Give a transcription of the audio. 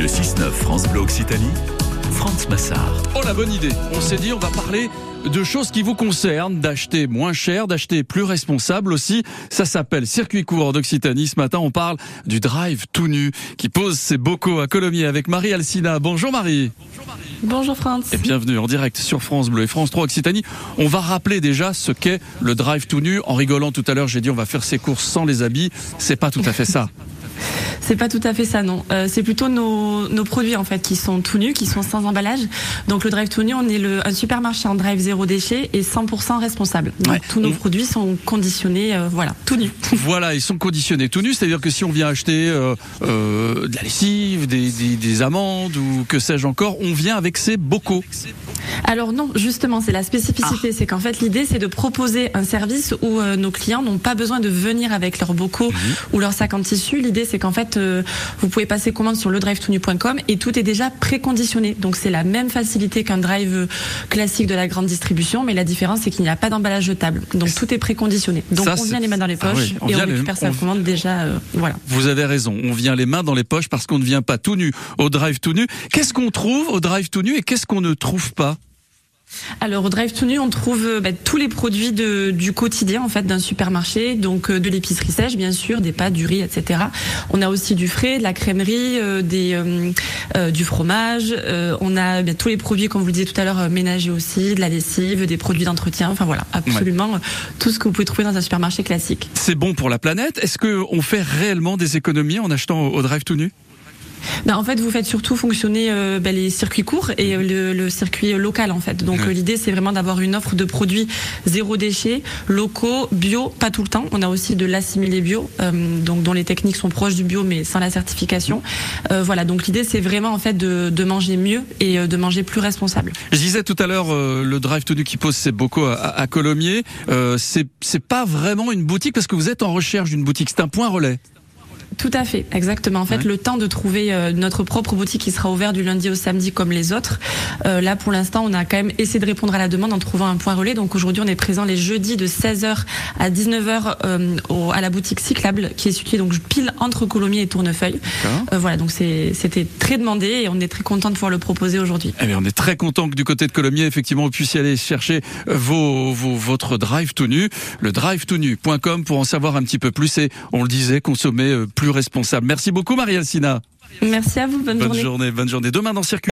Le 6-9 France Bleu Occitanie, France Massard. Oh la bonne idée. On s'est dit on va parler de choses qui vous concernent, d'acheter moins cher, d'acheter plus responsable aussi. Ça s'appelle Circuit court d'Occitanie. Ce matin, on parle du drive tout nu qui pose ses bocaux à Colomiers avec Marie Alcina. Bonjour Marie. Bonjour France. Et bienvenue en direct sur France Bleu et France 3 Occitanie. On va rappeler déjà ce qu'est le drive tout nu. En rigolant tout à l'heure, j'ai dit on va faire ses courses sans les habits. C'est pas tout à fait ça. C'est pas tout à fait ça, non. Euh, c'est plutôt nos, nos, produits en fait qui sont tout nus, qui sont sans emballage. Donc le drive tout nu, on est le, un supermarché en drive zéro déchet et 100% responsable. Donc ouais. tous nos produits sont conditionnés, euh, voilà, tout nus. Voilà, ils sont conditionnés tout nus, c'est-à-dire que si on vient acheter euh, euh, de la lessive, des, des, des amandes ou que sais-je encore, on vient avec ses bocaux. Alors non, justement, c'est la spécificité, ah. c'est qu'en fait l'idée c'est de proposer un service où euh, nos clients n'ont pas besoin de venir avec leurs bocaux mmh. ou leur sac en tissu. L'idée c'est qu'en fait euh, vous pouvez passer commande sur le et tout est déjà préconditionné. Donc c'est la même facilité qu'un drive classique de la grande distribution, mais la différence c'est qu'il n'y a pas d'emballage jetable. Donc tout est préconditionné. Donc Ça, on vient les mains dans les poches ah oui, on et on récupère sa commande déjà. Euh, voilà. Vous avez raison, on vient les mains dans les poches parce qu'on ne vient pas tout nu au drive tout nu. Qu'est-ce qu'on trouve au drive tout nu et qu'est-ce qu'on ne trouve pas? Alors au Drive to Nu, on trouve bah, tous les produits de, du quotidien en fait d'un supermarché, donc euh, de l'épicerie sèche bien sûr, des pâtes, du riz, etc. On a aussi du frais, de la crèmerie, euh, des, euh, euh du fromage. Euh, on a bah, tous les produits, comme vous le disiez tout à l'heure, ménagers aussi, de la lessive, des produits d'entretien. Enfin voilà, absolument ouais. tout ce que vous pouvez trouver dans un supermarché classique. C'est bon pour la planète. Est-ce que on fait réellement des économies en achetant au, au Drive to Nu ben, en fait, vous faites surtout fonctionner euh, ben, les circuits courts et euh, le, le, circuit local, en fait. Donc, mmh. l'idée, c'est vraiment d'avoir une offre de produits zéro déchet, locaux, bio, pas tout le temps. On a aussi de l'assimilé bio, euh, donc dont les techniques sont proches du bio, mais sans la certification. Euh, voilà. Donc, l'idée, c'est vraiment en fait de, de, manger mieux et de manger plus responsable. Je disais tout à l'heure le drive to qui pose ses bocaux à, à Colomiers. c'est c'est pas vraiment une boutique parce que vous êtes en recherche d'une boutique. C'est un point relais. Tout à fait, exactement. En fait, ouais. le temps de trouver euh, notre propre boutique qui sera ouvert du lundi au samedi comme les autres. Euh, là, pour l'instant, on a quand même essayé de répondre à la demande en trouvant un point relais. Donc aujourd'hui, on est présent les jeudis de 16h à 19h euh, au, à la boutique cyclable qui est située donc pile entre Colomiers et Tournefeuille. Euh, voilà, donc c'était très demandé et on est très content de pouvoir le proposer aujourd'hui. Eh bien, on est très content que du côté de Colomiers, effectivement, vous puissiez aller chercher vos, vos votre drive tout nu, le drive tout nu.com pour en savoir un petit peu plus et on le disait, consommer plus responsable. Merci beaucoup, Marie-Alcina. Merci à vous. Bonne, bonne journée. journée. Bonne journée. Demain dans Circuit.